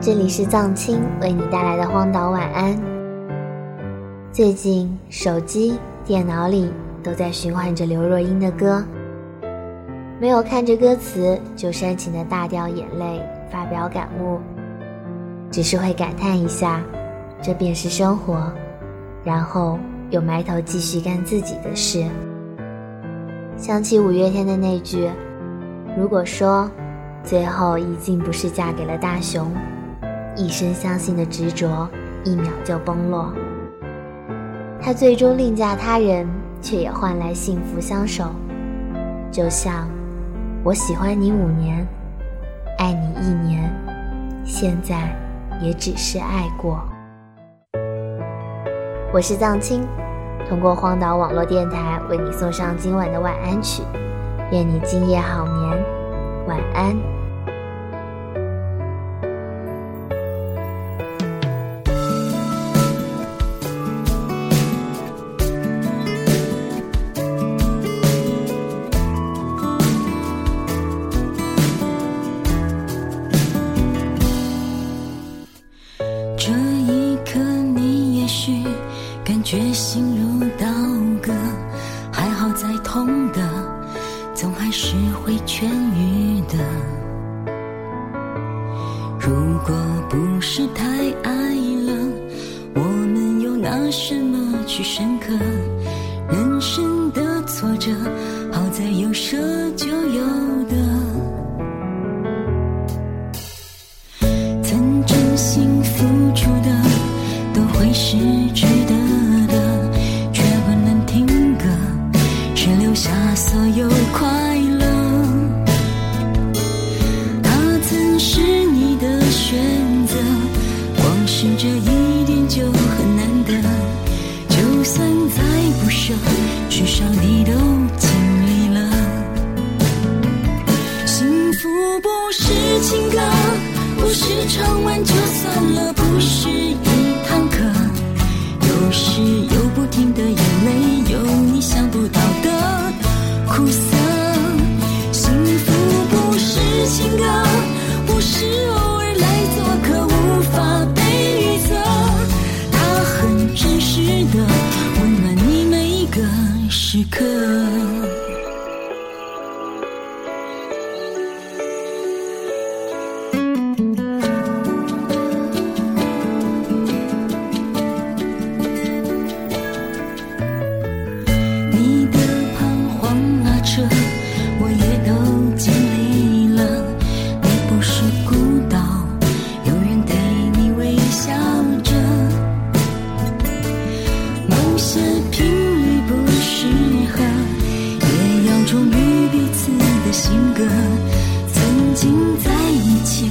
这里是藏青为你带来的荒岛晚安。最近手机、电脑里都在循环着刘若英的歌，没有看着歌词就煽情的大掉眼泪，发表感悟，只是会感叹一下，这便是生活，然后又埋头继续干自己的事。想起五月天的那句：“如果说最后一静不是嫁给了大雄。”一生相信的执着，一秒就崩落。他最终另嫁他人，却也换来幸福相守。就像我喜欢你五年，爱你一年，现在也只是爱过。我是藏青，通过荒岛网络电台为你送上今晚的晚安曲。愿你今夜好眠，晚安。感觉心如刀割，还好再痛的，总还是会痊愈的。如果不是太爱了，我们又拿什么去深刻？人生的挫折，好在有舍就有是这一点就很难得，就算再不舍，至少你都尽力了。幸福不是情歌，不是唱完就算了，不是一堂课，有时有不停的眼泪，有你想不到。车我也都经历了。你不是孤岛有人对你微笑着。某些频率不适合也要忠于彼此的性格。曾经在一起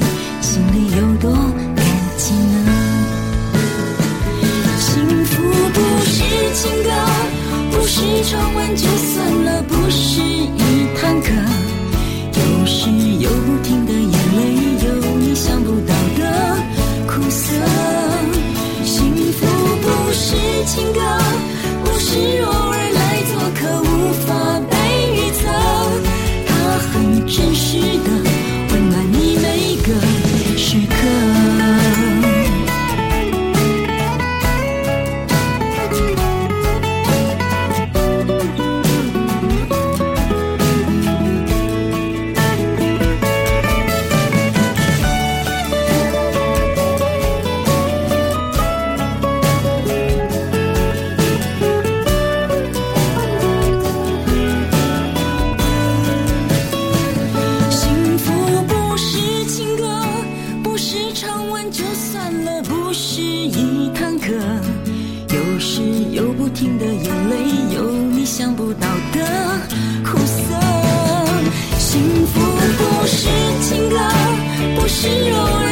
有时有不停的眼泪，有你想不到的苦涩。幸福不是情歌，不是柔。